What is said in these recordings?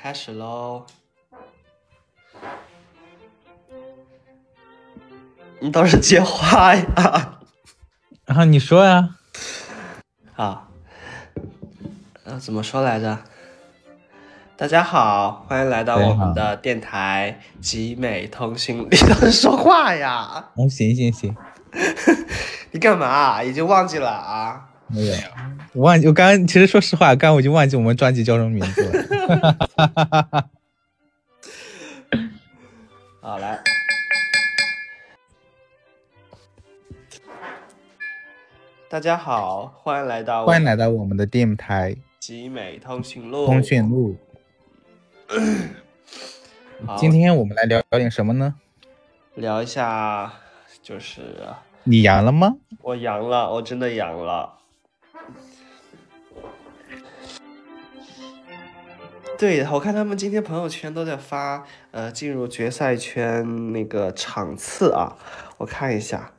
们开始喽。你倒是接话呀！然后你说呀，啊，呃，怎么说来着？大家好，欢迎来到我们的电台集美通讯。你倒是说话呀！哦，行行行，你干嘛？已经忘记了啊？没有，我忘记。我刚刚其实说实话，刚刚我就忘记我们专辑叫什么名字了。好，来。大家好，欢迎来到欢迎来到我们的电台集美通讯录。通讯录。今天我们来聊聊点什么呢？聊一下，就是你阳了吗？我阳了，我真的阳了。对，我看他们今天朋友圈都在发，呃，进入决赛圈那个场次啊，我看一下。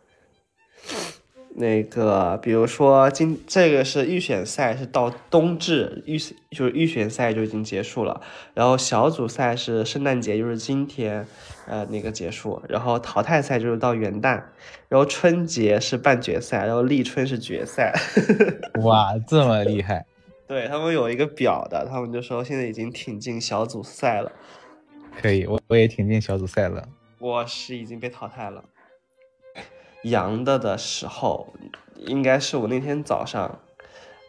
那个，比如说今这个是预选赛，是到冬至预就是预选赛就已经结束了，然后小组赛是圣诞节，就是今天，呃，那个结束，然后淘汰赛就是到元旦，然后春节是半决赛，然后立春是决赛。哇，这么厉害！对他们有一个表的，他们就说现在已经挺进小组赛了。可以，我我也挺进小组赛了。我是已经被淘汰了。阳的的时候，应该是我那天早上，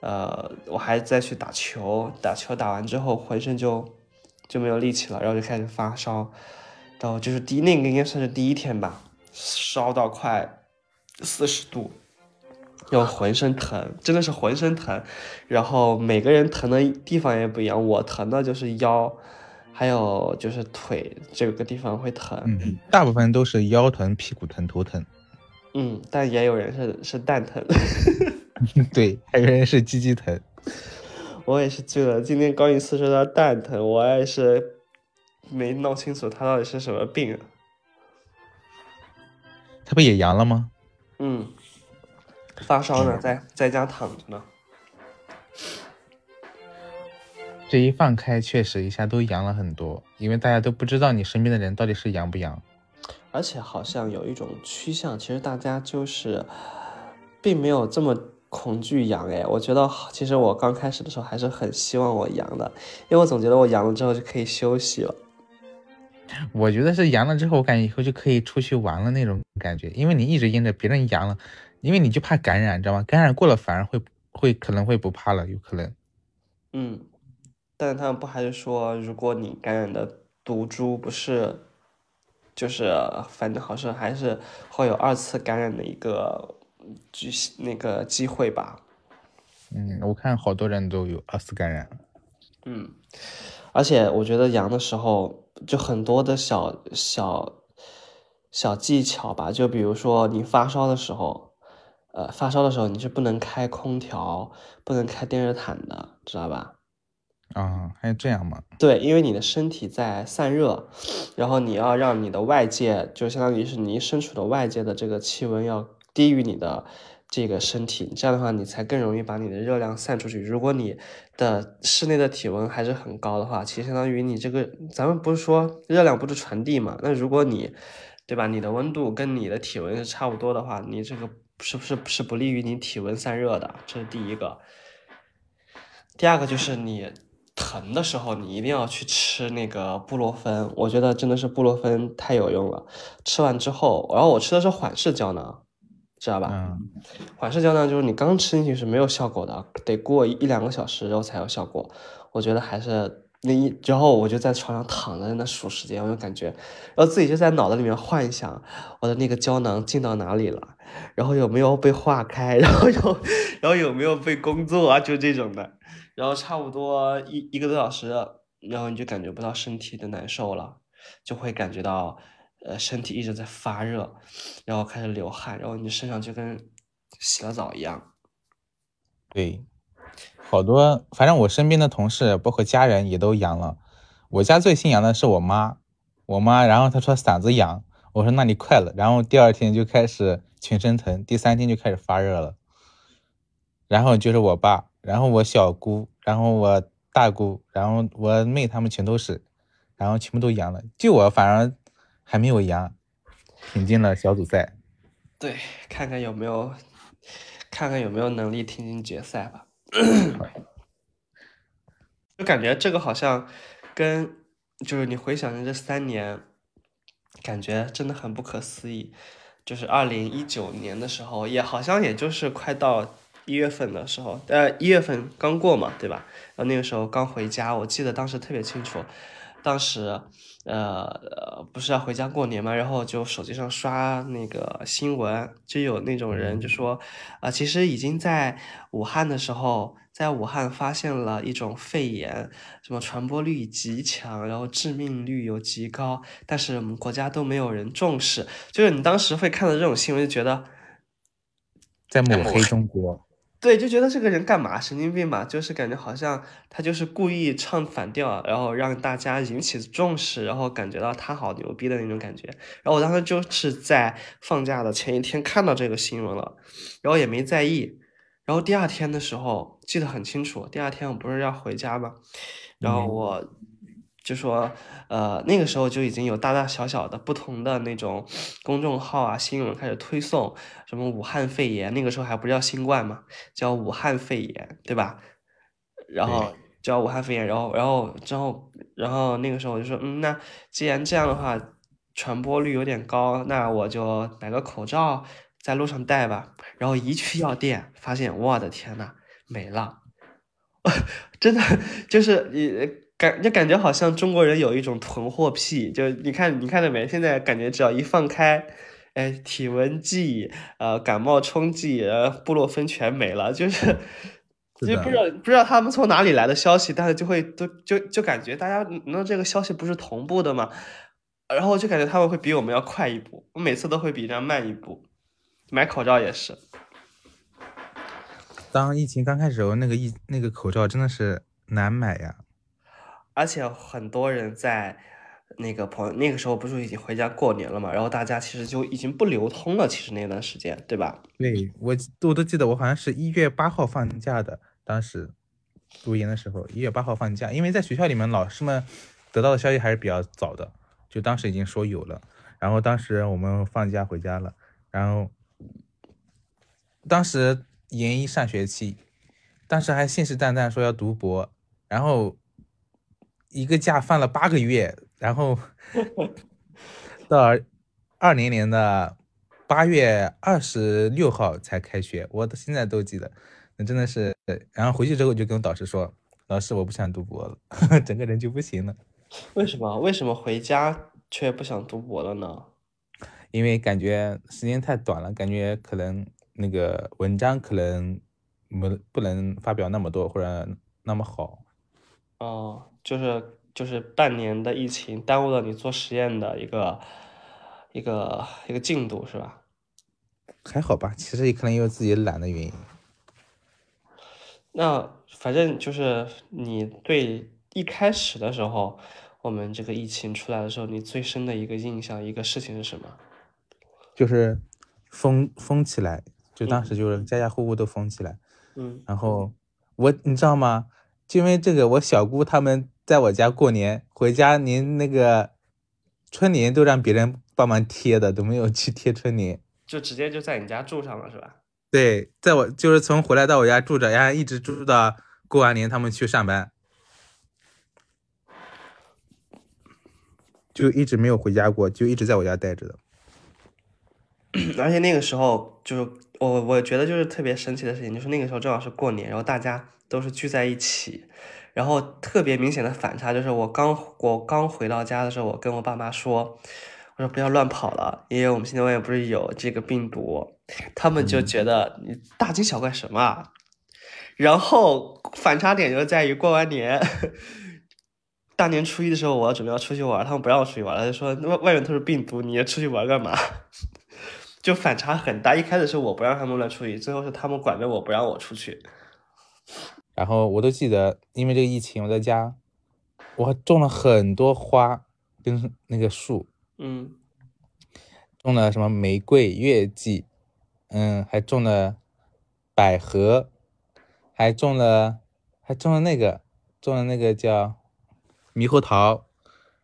呃，我还在去打球，打球打完之后浑身就就没有力气了，然后就开始发烧，然后就是第那个应该算是第一天吧，烧到快四十度，然后浑身疼，真的是浑身疼，然后每个人疼的地方也不一样，我疼的就是腰，还有就是腿这个地方会疼，嗯，大部分都是腰疼、屁股疼、头疼。嗯，但也有人是是蛋疼，对，还有人是鸡鸡疼。我也是醉了。今天高一次说他蛋疼，我也是没闹清楚他到底是什么病。他不也阳了吗？嗯，发烧呢，在在家躺着呢。这一放开，确实一下都阳了很多，因为大家都不知道你身边的人到底是阳不阳。而且好像有一种趋向，其实大家就是并没有这么恐惧阳哎。我觉得其实我刚开始的时候还是很希望我阳的，因为我总觉得我阳了之后就可以休息了。我觉得是阳了之后，我感觉以后就可以出去玩了那种感觉，因为你一直阴着别人阳了，因为你就怕感染，你知道吗？感染过了反而会会可能会不怕了，有可能。嗯，但是他们不还是说，如果你感染的毒株不是。就是反正好像还是会有二次感染的一个机那个机会吧。嗯，我看好多人都有二次感染。嗯，而且我觉得阳的时候就很多的小小小技巧吧，就比如说你发烧的时候，呃，发烧的时候你是不能开空调、不能开电热毯的，知道吧？啊，还有这样吗？对，因为你的身体在散热，然后你要让你的外界，就相当于是你身处的外界的这个气温要低于你的这个身体，这样的话你才更容易把你的热量散出去。如果你的室内的体温还是很高的话，其实相当于你这个，咱们不是说热量不是传递嘛？那如果你，对吧？你的温度跟你的体温是差不多的话，你这个是不是是不利于你体温散热的？这是第一个。第二个就是你。疼的时候，你一定要去吃那个布洛芬，我觉得真的是布洛芬太有用了。吃完之后，然后我吃的是缓释胶囊，知道吧？嗯。缓释胶囊就是你刚吃进去是没有效果的，得过一两个小时之后才有效果。我觉得还是那一之后，我就在床上躺着在那数时间，我就感觉，然后自己就在脑子里面幻想我的那个胶囊进到哪里了，然后有没有被化开，然后有，然后有没有被工作啊，就这种的。然后差不多一一个多小时，然后你就感觉不到身体的难受了，就会感觉到，呃，身体一直在发热，然后开始流汗，然后你身上就跟洗了澡一样。对，好多，反正我身边的同事，包括家人也都阳了。我家最心阳的是我妈，我妈，然后她说嗓子痒，我说那你快了，然后第二天就开始全身疼，第三天就开始发热了，然后就是我爸。然后我小姑，然后我大姑，然后我妹他们全都是，然后全部都阳了，就我反而还没有阳，挺进了小组赛。对，看看有没有，看看有没有能力挺进决赛吧。就感觉这个好像跟就是你回想这三年，感觉真的很不可思议。就是二零一九年的时候，也好像也就是快到一月份的时候，呃，一月份刚过嘛，对吧？然后那个时候刚回家，我记得当时特别清楚，当时呃不是要回家过年嘛，然后就手机上刷那个新闻，就有那种人就说，啊，其实已经在武汉的时候。在武汉发现了一种肺炎，什么传播率极强，然后致命率又极高，但是我们国家都没有人重视。就是你当时会看到这种新闻，就觉得在抹黑中国。对，就觉得这个人干嘛？神经病吧？就是感觉好像他就是故意唱反调，然后让大家引起重视，然后感觉到他好牛逼的那种感觉。然后我当时就是在放假的前一天看到这个新闻了，然后也没在意。然后第二天的时候记得很清楚，第二天我不是要回家吗？然后我就说，呃，那个时候就已经有大大小小的不同的那种公众号啊，新闻开始推送什么武汉肺炎，那个时候还不叫新冠嘛，叫武汉肺炎，对吧？然后叫武汉肺炎，然后然后之后然后那个时候我就说，嗯，那既然这样的话，传播率有点高，那我就买个口罩。在路上戴吧，然后一去药店，发现我的天呐，没了，真的就是你感就感觉好像中国人有一种囤货癖，就你看你看到没？现在感觉只要一放开，哎，体温计、呃，感冒冲剂、呃，布洛芬全没了，就是 就不知道不知道他们从哪里来的消息，但是就会都就就感觉大家那这个消息不是同步的吗？然后就感觉他们会比我们要快一步，我每次都会比这样慢一步。买口罩也是，当疫情刚开始时候，那个疫那个口罩真的是难买呀，而且很多人在那个朋友那个时候不是已经回家过年了嘛，然后大家其实就已经不流通了，其实那段时间，对吧？对我我都记得，我好像是一月八号放假的，当时读研的时候，一月八号放假，因为在学校里面老师们得到的消息还是比较早的，就当时已经说有了，然后当时我们放假回家了，然后。当时研一上学期，当时还信誓旦旦说要读博，然后一个假放了八个月，然后 到二零年的八月二十六号才开学，我到现在都记得，那真的是，然后回去之后就跟导师说，老师我不想读博了，整个人就不行了。为什么？为什么回家却不想读博了呢？因为感觉时间太短了，感觉可能。那个文章可能没不能发表那么多或者那么好，哦，就是就是半年的疫情耽误了你做实验的一个一个一个进度是吧？还好吧，其实也可能因为自己懒的原因。那反正就是你对一开始的时候，我们这个疫情出来的时候，你最深的一个印象一个事情是什么？就是封封起来。就当时就是家家户户都封起来，嗯，然后我你知道吗？就因为这个，我小姑他们在我家过年，回家连那个春联都让别人帮忙贴的，都没有去贴春联，就直接就在你家住上了是吧？对，在我就是从回来到我家住着，然后一直住到过完年他们去上班，就一直没有回家过，就一直在我家待着的。而且那个时候就是。我我觉得就是特别神奇的事情，就是那个时候正好是过年，然后大家都是聚在一起，然后特别明显的反差就是我刚我刚回到家的时候，我跟我爸妈说，我说不要乱跑了，因为我们现在外面不是有这个病毒，他们就觉得你大惊小怪什么啊，然后反差点就在于过完年，大年初一的时候，我准备要出去玩，他们不让我出去玩了，就说外外面都是病毒，你出去玩干嘛？就反差很大，一开始是我不让他们乱出去，最后是他们管着我不让我出去。然后我都记得，因为这个疫情，我在家，我种了很多花跟那个树，嗯，种了什么玫瑰、月季，嗯，还种了百合，还种了还种了那个种了那个叫猕猴桃，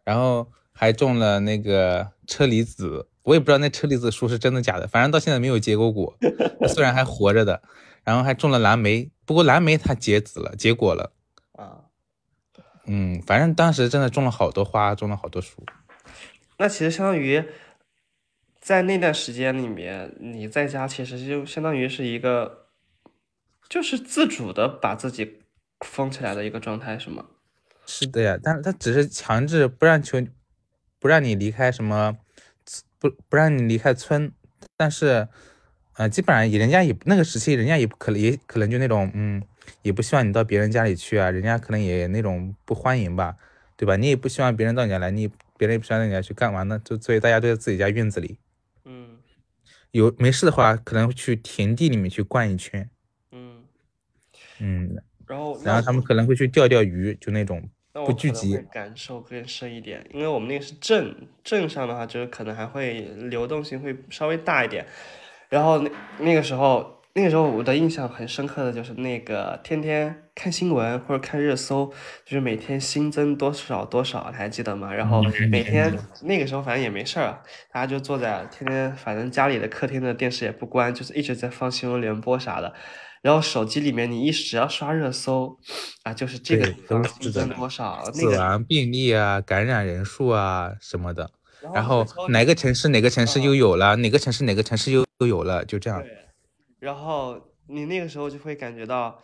然后还种了那个车厘子。我也不知道那车厘子树是真的假的，反正到现在没有结过果，虽然还活着的。然后还种了蓝莓，不过蓝莓它结籽了，结果了。啊，嗯，反正当时真的种了好多花，种了好多树。那其实相当于在那段时间里面，你在家其实就相当于是一个，就是自主的把自己封起来的一个状态，是吗？是的呀，但是他只是强制不让求，不让你离开什么，不不让你离开村，但是。呃，基本上人家也那个时期，人家也不可能，也可能就那种，嗯，也不希望你到别人家里去啊，人家可能也那种不欢迎吧，对吧？你也不希望别人到你家来，你别人也不希望到你家去干嘛呢？就所以大家都在自己家院子里，嗯，有没事的话，可能去田地里面去逛一圈，嗯嗯，然后然后他们可能会去钓钓鱼，就那种不聚集，感受更深一点，因为我们那个是镇，镇上的话，就是可能还会流动性会稍微大一点。然后那那个时候，那个时候我的印象很深刻的就是那个天天看新闻或者看热搜，就是每天新增多少多少，你还记得吗？然后每天那个时候反正也没事儿，大家就坐在天天，反正家里的客厅的电视也不关，就是一直在放新闻联播啥的。然后手机里面你一只要刷热搜，啊，就是这个新增多少，死亡病例啊，感染人数啊什么的。然后哪个城市哪个城市又有了，哪个城市哪个城市又又有了，就这样。然后你那个时候就会感觉到，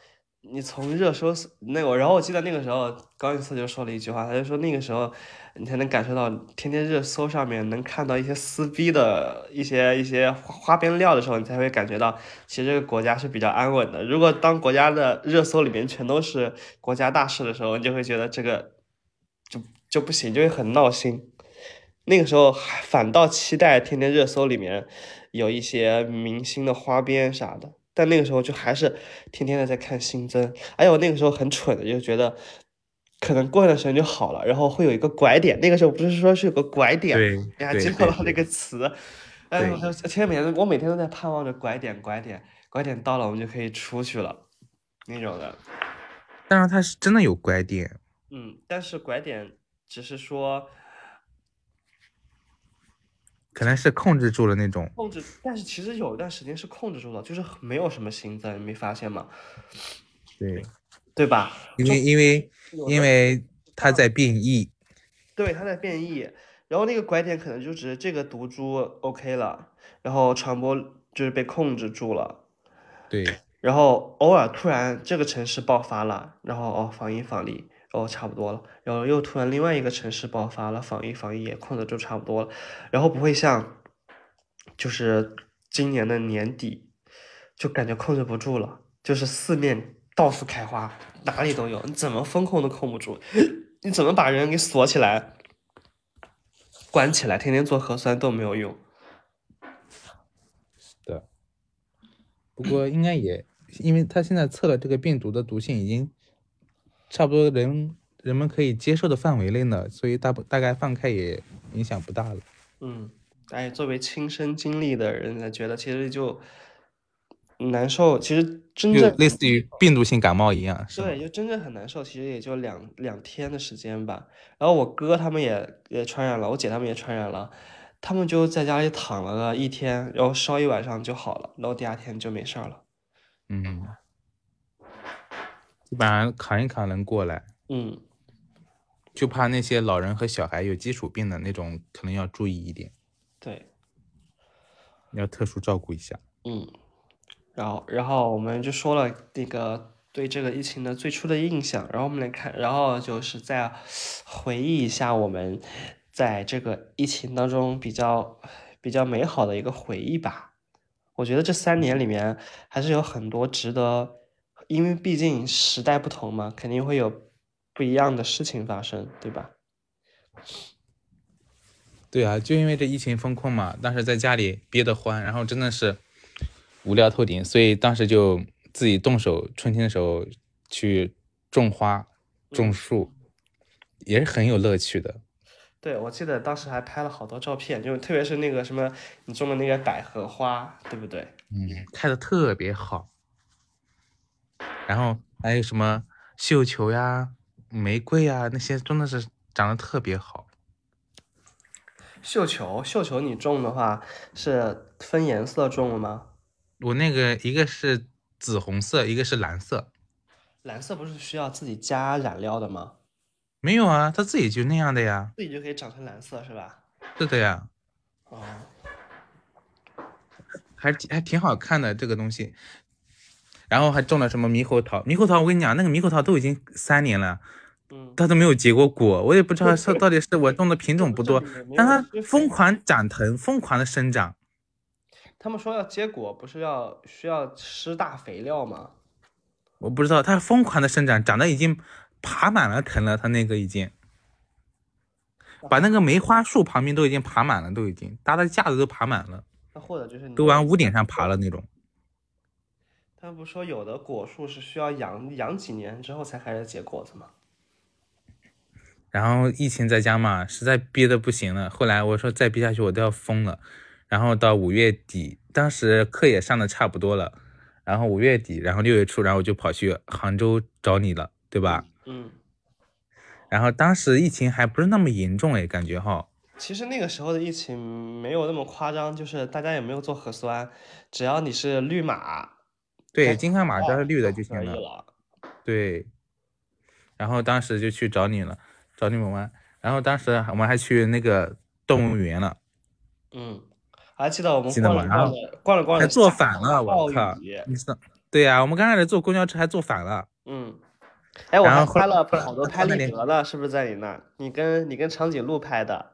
你从热搜那个，然后我记得那个时候高一次就说了一句话，他就说那个时候你才能感受到，天天热搜上面能看到一些撕逼的一些一些花边料的时候，你才会感觉到其实这个国家是比较安稳的。如果当国家的热搜里面全都是国家大事的时候，你就会觉得这个就就不行，就会很闹心。那个时候反倒期待天天热搜里面有一些明星的花边啥的，但那个时候就还是天天的在看新增。哎呦，那个时候很蠢的，就觉得可能过一段时间就好了，然后会有一个拐点。那个时候不是说是有个拐点，你还记得吗？那个词？哎，天天每天我每天都在盼望着拐点，拐点，拐点到了，我们就可以出去了那种的。但是它是真的有拐点。嗯，但是拐点只是说。可能是控制住了那种控制，但是其实有一段时间是控制住了，就是没有什么新增，你没发现吗？对，对吧？因为因为因为它在变异，对，它在变异，然后那个拐点可能就只是这个毒株 OK 了，然后传播就是被控制住了，对，然后偶尔突然这个城市爆发了，然后哦防疫防疫。哦，差不多了，然后又突然另外一个城市爆发了，防疫防疫也控制住差不多了，然后不会像，就是今年的年底，就感觉控制不住了，就是四面到处开花，哪里都有，你怎么风控都控不住，你怎么把人给锁起来、关起来，天天做核酸都没有用。是的，不过应该也，因为他现在测了这个病毒的毒性已经。差不多人人们可以接受的范围内呢，所以大不大概放开也影响不大了。嗯，哎，作为亲身经历的人来觉得，其实就难受。其实真正类似于病毒性感冒一样，对，就真正很难受。其实也就两两天的时间吧。然后我哥他们也也传染了，我姐他们也传染了，他们就在家里躺了个一天，然后烧一晚上就好了，然后第二天就没事儿了。嗯。基本上扛一扛能过来，嗯，就怕那些老人和小孩有基础病的那种，可能要注意一点。对，要特殊照顾一下。嗯，然后，然后我们就说了那个对这个疫情的最初的印象，然后我们来看，然后就是再回忆一下我们在这个疫情当中比较比较美好的一个回忆吧。我觉得这三年里面还是有很多值得。因为毕竟时代不同嘛，肯定会有不一样的事情发生，对吧？对啊，就因为这疫情封控嘛，当时在家里憋得欢，然后真的是无聊透顶，所以当时就自己动手，春天的时候去种花、种树，也是很有乐趣的。对，我记得当时还拍了好多照片，就特别是那个什么你种的那个百合花，对不对？嗯，开的特别好。然后还有什么绣球呀，玫瑰呀那些真的是长得特别好。绣球，绣球你种的话是分颜色种的吗？我那个一个是紫红色，一个是蓝色。蓝色不是需要自己加染料的吗？没有啊，它自己就那样的呀。自己就可以长成蓝色是吧？是的呀。哦，还还挺好看的这个东西。然后还种了什么猕猴桃？猕猴桃，我跟你讲，那个猕猴桃都已经三年了，嗯，它都没有结过果。我也不知道 是到底是我种的品种不多但它疯狂长藤，疯狂的生长。他们说要结果不是要需要施大肥料吗？我不知道，它疯狂的生长，长得已经爬满了藤了。它那个已经把那个梅花树旁边都已经爬满了，都已经搭的架子都爬满了，那或者就是都往屋顶上爬了那种。他们不说有的果树是需要养养几年之后才开始结果子吗？然后疫情在家嘛，实在憋的不行了。后来我说再憋下去我都要疯了。然后到五月底，当时课也上的差不多了，然后五月底，然后六月初，然后我就跑去杭州找你了，对吧？嗯，然后当时疫情还不是那么严重哎，感觉哈。其实那个时候的疫情没有那么夸张，就是大家也没有做核酸，只要你是绿码，对，金康马只要是绿的就行了。了。对，然后当时就去找你了，找你们玩。然后当时我们还去那个动物园了，嗯，还记得我们逛了逛了逛了还坐反了，我靠！你知道？对呀、我们刚开始坐公交车还坐反了。嗯，哎，我拍了好多拍立得呢，是不是在你那儿？你跟你跟长颈鹿拍的，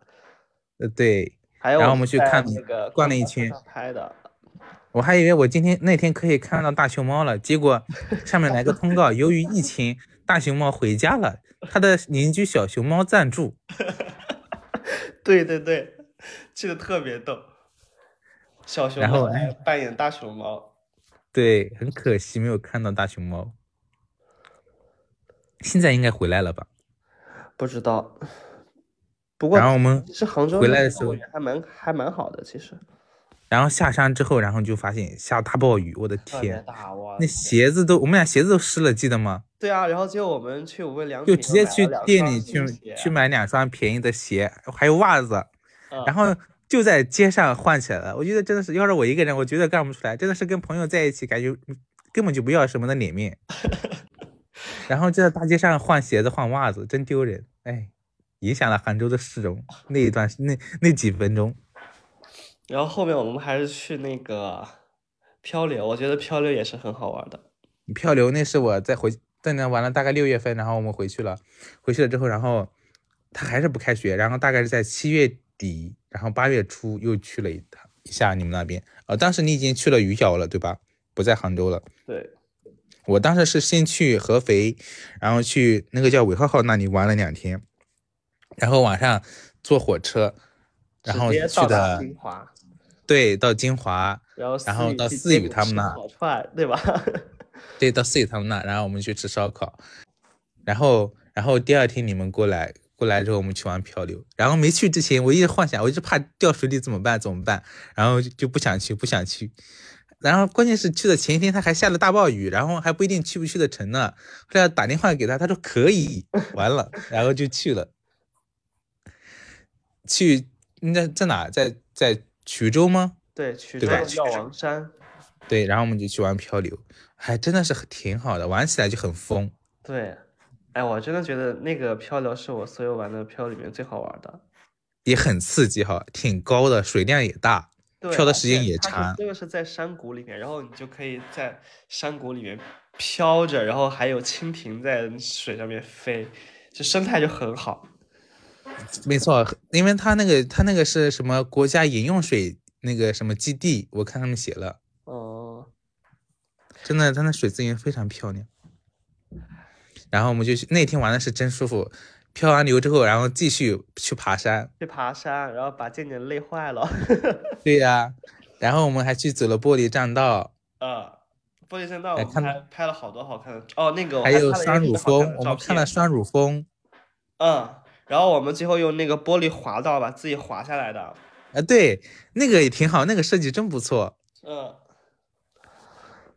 呃，对，还有然后我们去看那个逛了一圈拍的。我还以为我今天那天可以看到大熊猫了，结果上面来个通告，由于疫情，大熊猫回家了，它的邻居小熊猫暂住。对对对，这个特别逗。小熊然后猫还扮演大熊猫，对，很可惜没有看到大熊猫。现在应该回来了吧？不知道。不过然后我们是杭州回来的时候还蛮还蛮好的，其实然后下山之后，然后就发现下大暴雨，我的天，大哇！那鞋子都我们俩鞋子都湿了，记得吗？对啊，然后结果我们去无印良就直接去店里去去买两双便宜的鞋，还有袜子，嗯然后就在街上换起来了。我觉得真的是，要是我一个人，我绝对干不出来，真的是跟朋友在一起，感觉根本就不要什么的脸面。然后就在大街上换鞋子、换袜子，真丢人，哎，影响了杭州的市容那一段那那几分钟。然后后面我们还是去那个漂流，我觉得漂流也是很好玩的。漂流那是我在回在那玩了大概六月份，然后我们回去了，回去了之后，然后他还是不开学，然后大概是在七月底，然后八月初又去了一趟一下你们那边，呃，当时你已经去了余姚了，对吧？不在杭州了。对，我当时是先去合肥，然后去那个叫韦浩浩那里玩了两天，然后晚上坐火车，然后去的金华，对到金华，然后然后 到思雨他们那烤串，对吧？对，到四雨他们那，然后我们去吃烧烤，然后然后第二天你们过来，过来之后我们去玩漂流，然后没去之前我一直幻想，我一直怕掉水里怎么办怎么办，然后就就不想去不想去，然后关键是去的前一天他还下了大暴雨，然后还不一定去不去得成呢，后来打电话给他，他说可以，完了，然后就去了，去那在哪？在在衢州吗？对，衢州的药王山，对，然后我们就去玩漂流，还真的是很挺好的，玩起来就很疯。对，哎，我真的觉得那个漂流是我所有玩的漂流里面最好玩的。也很刺激哈，挺高的，水量也大，漂的时间也长这个是在山谷里面，然后你就可以在山谷里面飘着，然后还有蜻蜓在水上面飞，就生态就很好。没错，因为他那个他那个是什么国家饮用水那个什么基地，我看他们写了，哦、真的，他那水资源非常漂亮。然后我们就去那天玩的是真舒服，漂完流之后，然后继续去爬山。去爬山，然后把健健累坏了。对呀、然后我们还去走了玻璃栈道，呃，玻璃栈道我看还拍了好多好看的哦，那个我还有双乳峰，我们看了双乳峰。嗯，然后我们最后用那个玻璃滑道把自己滑下来的。啊，对，那个也挺好，那个设计真不错。嗯，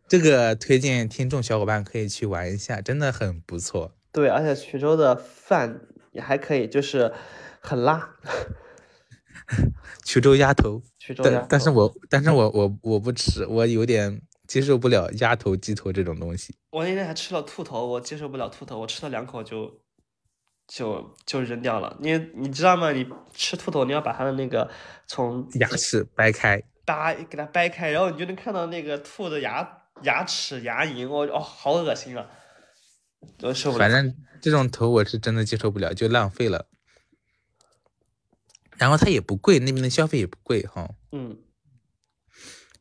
这个推荐听众小伙伴可以去玩一下，真的很不错。对，而且衢州的饭也还可以，就是很辣。衢州鸭头，衢州鸭但但是我但是我我我不吃，我有点接受不了鸭头、鸡头这种东西。我那天还吃了兔头，我接受不了兔头，我吃了两口就就就扔掉了。你你知道吗？你吃兔头，你要把它的那个从牙齿掰开，扒给它掰开，然后你就能看到那个兔的牙牙齿牙龈，我哦好恶心啊！我受不了。反正这种头我是真的接受不了，就浪费了。然后它也不贵，那边的消费也不贵哈。嗯，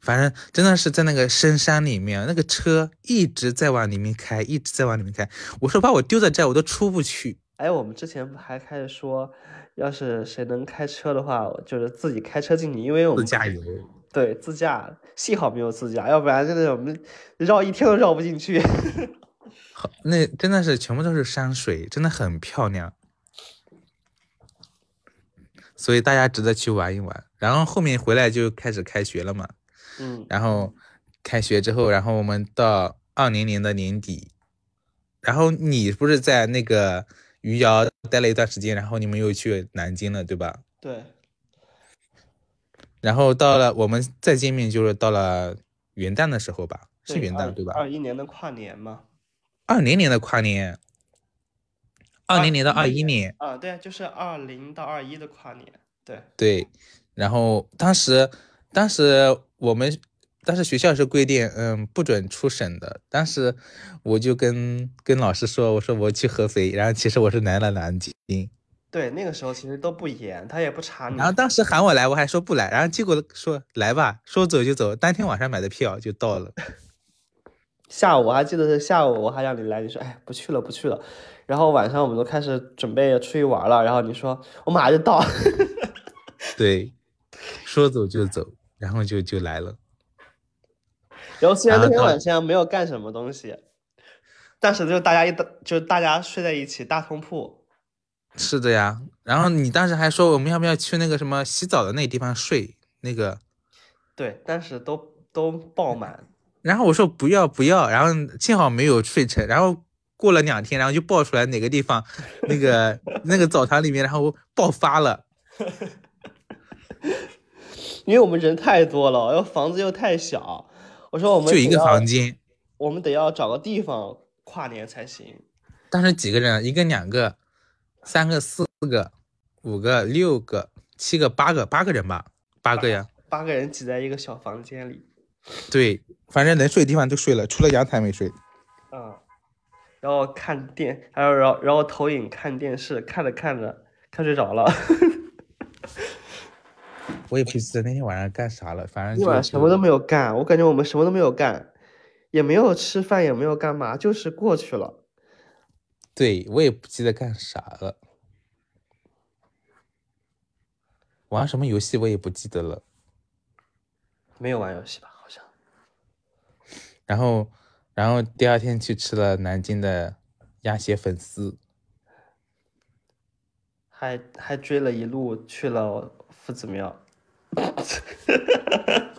反正真的是在那个深山里面，那个车一直在往里面开，一直在往里面开。我说把我丢在这儿，我都出不去。哎，我们之前不还开始说，要是谁能开车的话，就是自己开车进去，因为我们自驾游，对自驾，幸好没有自驾，要不然真的我们绕一天都绕不进去。好，那真的是全部都是山水，真的很漂亮。所以大家值得去玩一玩。然后后面回来就开始开学了嘛，嗯，然后开学之后，然后我们到二零年的年底，然后你不是在那个余姚待了一段时间，然后你们又去南京了，对吧？对，然后到了我们再见面就是到了元旦的时候吧，是元旦对吧？二一年的跨年吗。二零年的跨年，二零年到二一年，啊，对，就是二零到二一的跨年，对，对。然后当时，当时我们当时学校是规定，嗯，不准出省的。当时我就跟跟老师说，我说我去合肥，然后其实我是来了南京。对，那个时候其实都不严，他也不查你。然后当时喊我来，我还说不来，然后结果说来吧，说走就走，当天晚上买的票就到了。下午我还记得是下午，我还让你来，你说哎不去了不去了。然后晚上我们都开始准备出去玩了，然后你说我马上就到。对，说走就走，然后就就来了。然后虽然那天晚上没有干什么东西，但是就大家一大就大家睡在一起大通铺。是的呀，然后你当时还说我们要不要去那个什么洗澡的那个地方睡那个，对，但是都都爆满。然后我说不要不要，然后幸好没有睡成，然后过了两天，然后就爆出来哪个地方那个那个澡堂里面，然后爆发了。因为我们人太多了，然后房子又太小，我说我们就一个房间，我们得要找个地方跨年才行。当时几个人？一个、两个、三个、四个、五个、六个、七个、八个，八个人吧，八个呀。八个人挤在一个小房间里，对，反正能睡的地方都睡了，除了阳台没睡。嗯，然后看电，还有然后然后投影看电视，看着看着看睡着了，我也不记得那天晚上干啥了，反正今就晚什么都没有干，我感觉我们什么都没有干，也没有吃饭，也没有干嘛，就是过去了。对我也不记得干啥了，玩什么游戏我也不记得了。没有玩游戏吧？好像。然后，然后第二天去吃了南京的鸭血粉丝，还还追了一路去了夫 子庙，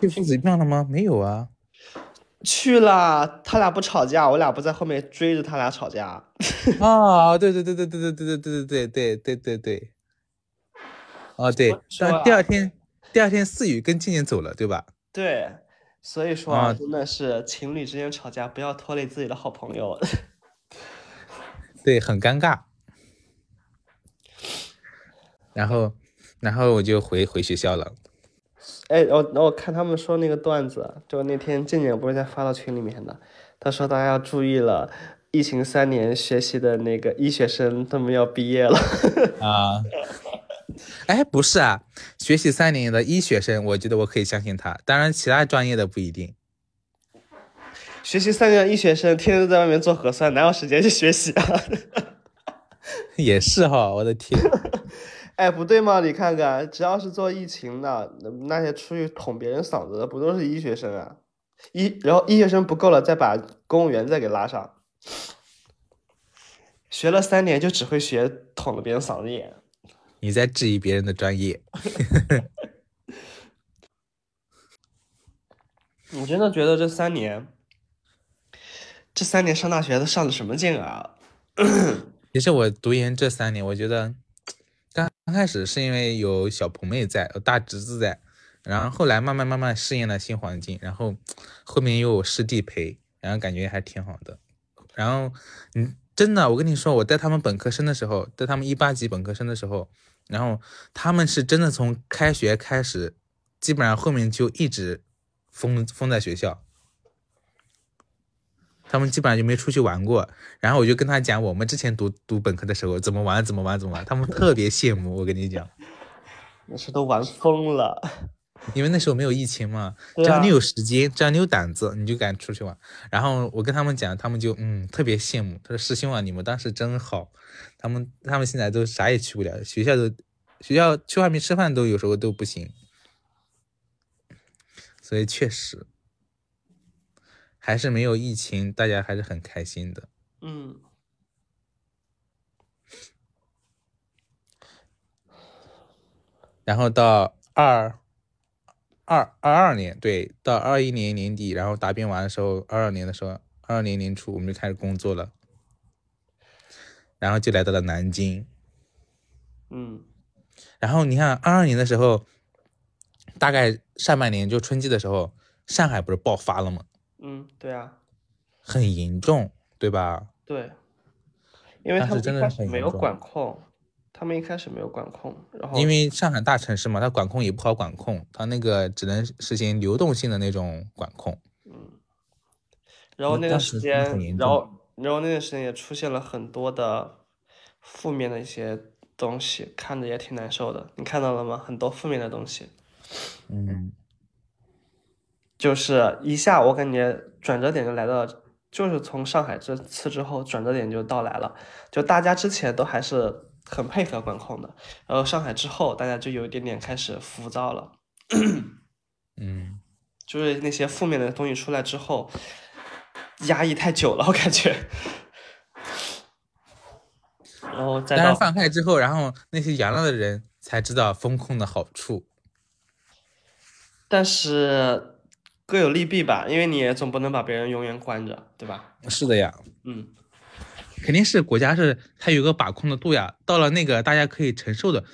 去夫子庙了吗？没有啊。去了，他俩不吵架，我俩不在后面追着他俩吵架。啊，对对对对对对对对对对对对对对。哦，对，说但第二天，第二天思雨跟静静走了，对吧？对，所以说啊真的是情侣之间吵架，不要拖累自己的好朋友。对，很尴尬。然后，然后我就回回学校了。哎，我我看他们说那个段子，就那天静静不是在发到群里面的，他说大家要注意了，疫情三年学习的那个医学生他们要毕业了。啊，哎，不是啊，学习三年的医学生，我觉得我可以相信他。当然，其他专业的不一定。学习三年的医学生天天都在外面做核酸，哪有时间去学习啊？也是哈，我的天，哎，不对吗？你看看，只要是做疫情的，那那些出去捅别人嗓子的，不都是医学生啊？医，然后医学生不够了，再把公务员再给拉上。学了三年就只会学捅了别人嗓子眼。你在质疑别人的专业。我真的觉得这三年，这三年上大学都上的什么劲啊？其实我读研这三年，我觉得刚刚开始是因为有小鹏妹在，有大侄子在，然后后来慢慢慢慢适应了新环境，然后后面又有师弟陪，然后感觉还挺好的。然后，嗯，真的，我跟你说，我带他们本科生的时候，带他们一八级本科生的时候，然后他们是真的从开学开始，基本上后面就一直封封在学校。他们基本上就没出去玩过，然后我就跟他讲我们之前读读本科的时候怎么玩怎么玩怎么玩，他们特别羡慕。我跟你讲，那是都玩疯了，因为那时候没有疫情嘛，只要你有时间，只要你有胆子，你就敢出去玩。然后我跟他们讲，他们就嗯特别羡慕，他说师兄啊，你们当时真好。他们他们现在都啥也去不了，学校都学校去外面吃饭都有时候都不行，所以确实还是没有疫情，大家还是很开心的。嗯，然后到二二二二年，对，到二一年年底，然后答辩完的时候，二二年的时候，二二年年初我们就开始工作了，然后就来到了南京。嗯，然后你看二二年的时候，大概上半年就春季的时候，上海不是爆发了吗？嗯，对啊，很严重，对吧？对，因为他们真的一开始没有管控，他们一开始没有管控，然后因为上海大城市嘛，它管控也不好管控，它那个只能实行流动性的那种管控。嗯然后那段时间，然后然后那段时间也出现了很多的负面的一些东西，看着也挺难受的。你看到了吗？很多负面的东西，嗯，就是一下我感觉转折点就来到了，就是从上海这次之后，转折点就到来了。就大家之前都还是很配合管控的，然后上海之后，大家就有一点点开始浮躁了。嗯，就是那些负面的东西出来之后，压抑太久了，我感觉。然后再到但是放开之后，然后那些阳了的人才知道风控的好处。但是各有利弊吧，因为你也总不能把别人永远关着，对吧？是的呀，嗯，肯定是国家是它有个把控的度呀，到了那个大家可以承受的，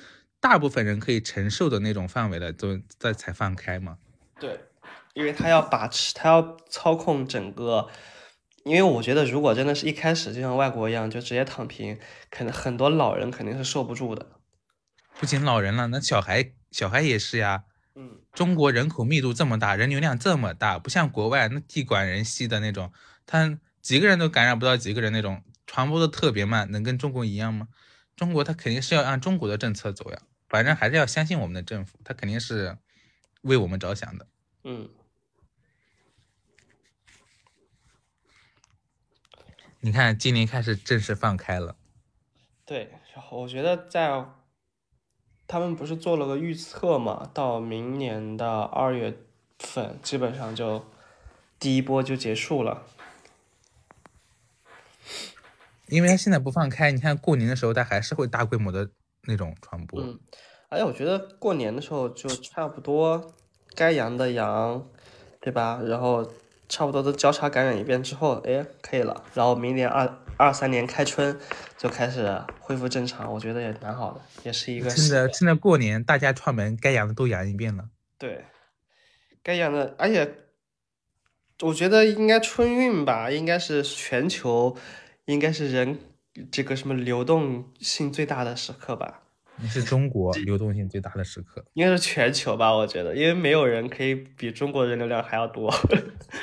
大部分人可以承受的那种范围了，都再才放开嘛。对，因为他要把持，他要操控整个。因为我觉得，如果真的是一开始就像外国一样，就直接躺平，可能很多老人肯定是受不住的。不仅老人了，那小孩小孩也是呀。嗯，中国人口密度这么大，人流量这么大，不像国外那地广人稀的那种，他几个人都感染不到几个人那种，传播的特别慢，能跟中国一样吗？中国他肯定是要按中国的政策走呀，反正还是要相信我们的政府，他肯定是为我们着想的。嗯，你看，今年开始正式放开了，对。我觉得在他们不是做了个预测嘛，到明年的二月份，基本上就第一波就结束了。因为他现在不放开，你看过年的时候，他还是会大规模的那种传播。嗯，而且我觉得过年的时候就差不多该阳的阳，对吧？然后差不多都交叉感染一遍之后，哎，可以了。然后明年二二三年开春就开始恢复正常，我觉得也蛮好的，也是一个趁着趁着过年，大家串门，该养的都养一遍了。对，该养的，而且我觉得应该春运吧，应该是全球，应该是人这个什么流动性最大的时刻吧。你是中国流动性最大的时刻，应该是全球吧，我觉得，因为没有人可以比中国人流量还要多。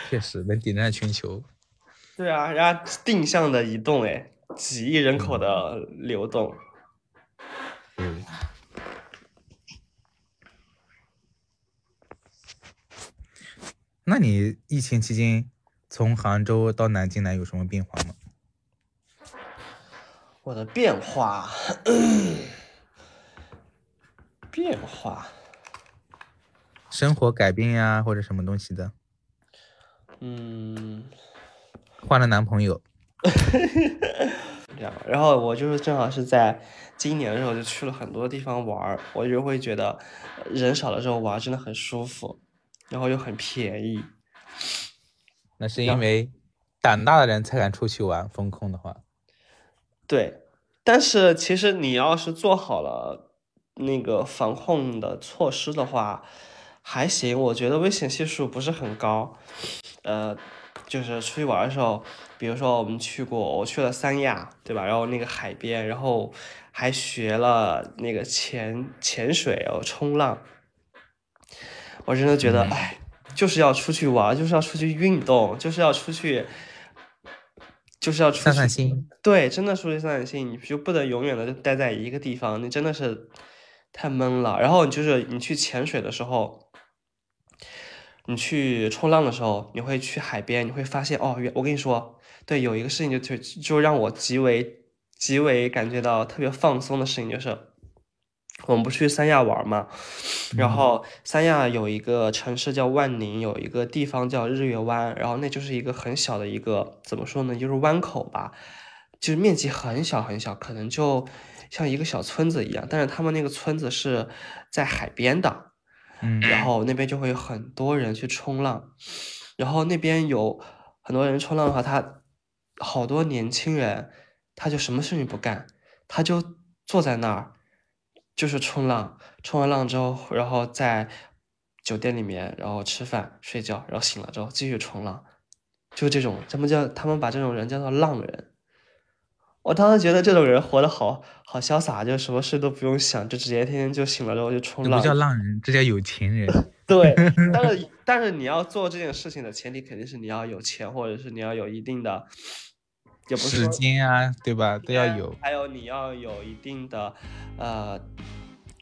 确实能顶占全球。对啊，人家定向的移动，哎，几亿人口的流动，嗯，那你疫情期间从杭州到南京来有什么变化吗？我的变化，变化，生活改变呀，或者什么东西的？嗯，换了男朋友，这样。然后我就是正好是在今年的时候就去了很多地方玩儿，我就会觉得呃人少的时候玩真的很舒服，然后又很便宜。那是因为胆大的人才敢出去玩，风控的话。对，但是其实你要是做好了那个防控的措施的话，还行，我觉得危险系数不是很高。呃，就是出去玩的时候，比如说我们去过，我去了三亚，对吧？然后那个海边，然后还学了那个潜潜水哦，冲浪。我真的觉得，嗯哎，就是要出去玩，就是要出去运动，就是要出去，就是要出去散散心。对，真的出去散散心，你就不能永远的待在一个地方，你真的是太闷了。然后你就是你去潜水的时候，你去冲浪的时候，你会去海边，你会发现哦，原我跟你说，对，有一个事情就就就让我极为极为感觉到特别放松的事情，就是我们不去三亚玩嘛，然后三亚有一个城市叫万宁，有一个地方叫日月湾，然后那就是一个很小的一个怎么说呢，就是湾口吧，就是面积很小很小，可能就像一个小村子一样，但是他们那个村子是在海边的，嗯，然后那边就会有很多人去冲浪，然后那边有很多人冲浪的话，他好多年轻人，他就什么事情不干，他就坐在那儿，就是冲浪，冲完浪之后，然后在酒店里面，然后吃饭睡觉，然后醒了之后继续冲浪，就这种，他们叫他们把这种人叫做浪人。我当时觉得这种人活得好好潇洒，就什么事都不用想，就直接天天就醒了之后就冲浪这不。叫浪人，这叫有钱人。对，但是 但是你要做这件事情的前提肯定是你要有钱，或者是你要有一定的，也不是时间啊，对吧？都要有。还有你要有一定的，呃，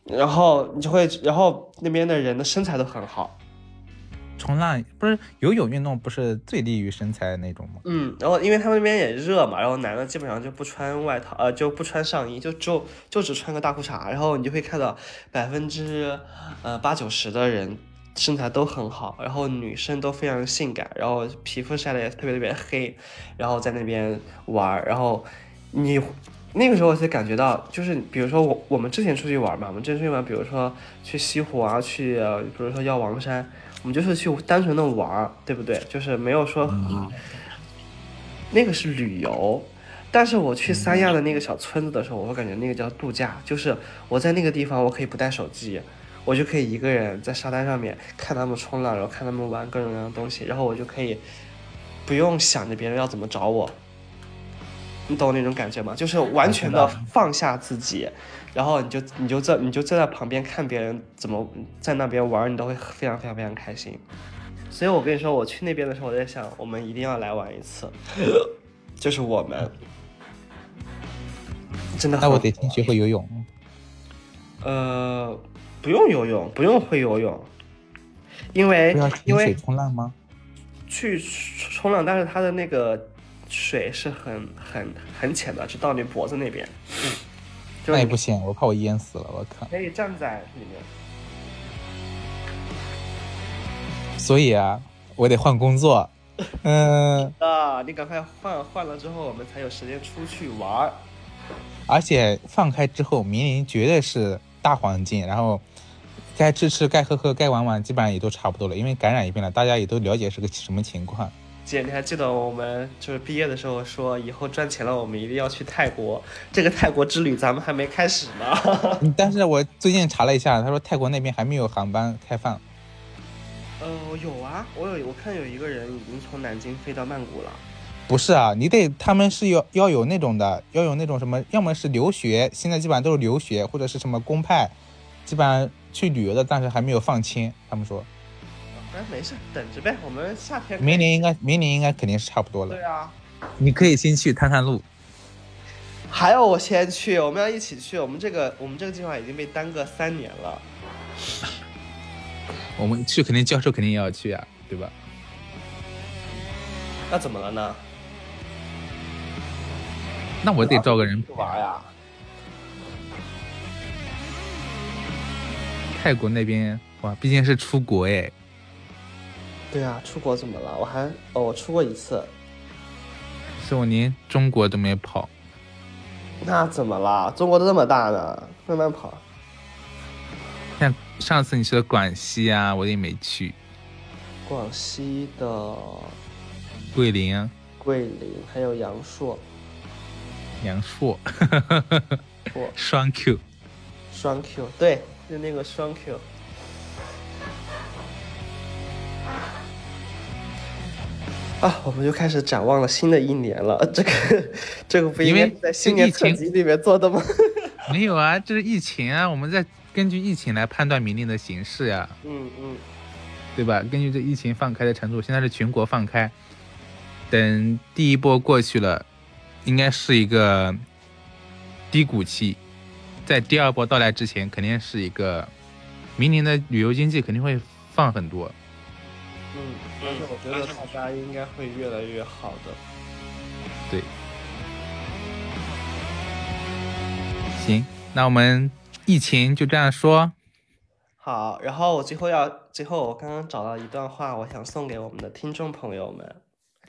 然后你就会，然后那边的人的身材都很好，冲浪不是游泳运动，不是最利于身材的那种吗？嗯，然后因为他们那边也热嘛，然后男的基本上就不穿外套，呃，就不穿上衣，就就就只穿个大裤衩，然后你就会看到百分之呃八九十的人身材都很好，然后女生都非常性感，然后皮肤晒得也特别特别黑，然后在那边玩儿，然后你那个时候才感觉到，就是比如说我我们之前出去玩嘛，我们之前出去玩，比如说去西湖啊，去比如说药王山，我们就是去单纯的玩儿，对不对？就是没有说啊，那个是旅游。但是我去三亚的那个小村子的时候，我会感觉那个叫度假，就是我在那个地方，我可以不带手机，我就可以一个人在沙滩上面看他们冲浪，然后看他们玩各种各样的东西，然后我就可以不用想着别人要怎么找我，你懂那种感觉吗？就是完全的放下自己，然后你就你就在你就站在旁边看别人怎么在那边玩，你都会非常非常非常开心。所以我跟你说，我去那边的时候，我在想，我们一定要来玩一次，就是我们真的那我得先学会游泳。呃，不用游泳，不用会游泳，因为因为冲浪吗？去冲浪，但是它的那个水是很很很浅的，就到你脖子那边，就那也不行，我怕我淹死了，我靠！可以站在里面。所以啊，我得换工作。嗯，啊，你赶快换换了之后，我们才有时间出去玩。而且放开之后，明年绝对是大环境，然后该吃吃，该喝喝，该玩玩，基本上也都差不多了。因为感染一遍了，大家也都了解是个什么情况。姐，你还记得我们就是毕业的时候说，以后赚钱了，我们一定要去泰国。这个泰国之旅咱们还没开始呢。嗯但是我最近查了一下，他说泰国那边还没有航班开放。呃，有啊，我有我看有一个人已经从南京飞到曼谷了。不是啊，你得他们是要要有那种的，要有那种什么，要么是留学，现在基本上都是留学，或者是什么公派，基本上去旅游的，但是还没有放签。他们说哎，没事，等着呗，我们夏天明年应该明年应该肯定是差不多了对。啊。你可以先去探探路。还要我先去，我们要一起去。我们这个我们这个计划已经被耽搁三年了。我们去肯定教授肯定也要去啊，对吧？那怎么了呢？那我得找个人去玩呀？泰国那边哇，毕竟是出国哎，对啊，出国怎么了？我还哦，我出过一次。是我连中国都没跑。那怎么了？中国都这么大呢，慢慢跑。像上次你去的广西啊，我也没去。广西的桂林啊，桂林还有阳朔，梁硕，错，双 Q，双 Q，对，就那个双 Q。啊，我们就开始展望了新的一年了。这个，这个不应因为该是在新年特疫情辑里面做的吗？没有啊，这是疫情啊，我们在根据疫情来判断明年的形势呀、嗯嗯，对吧？根据这疫情放开的程度，现在是全国放开，等第一波过去了，应该是一个低谷期，在第二波到来之前，肯定是一个明年的旅游经济肯定会放很多。嗯，而且我觉得大家应该会越来越好的。对，行，那我们疫情就这样说。好，然后我最后要，最后我刚刚找到一段话，我想送给我们的听众朋友们。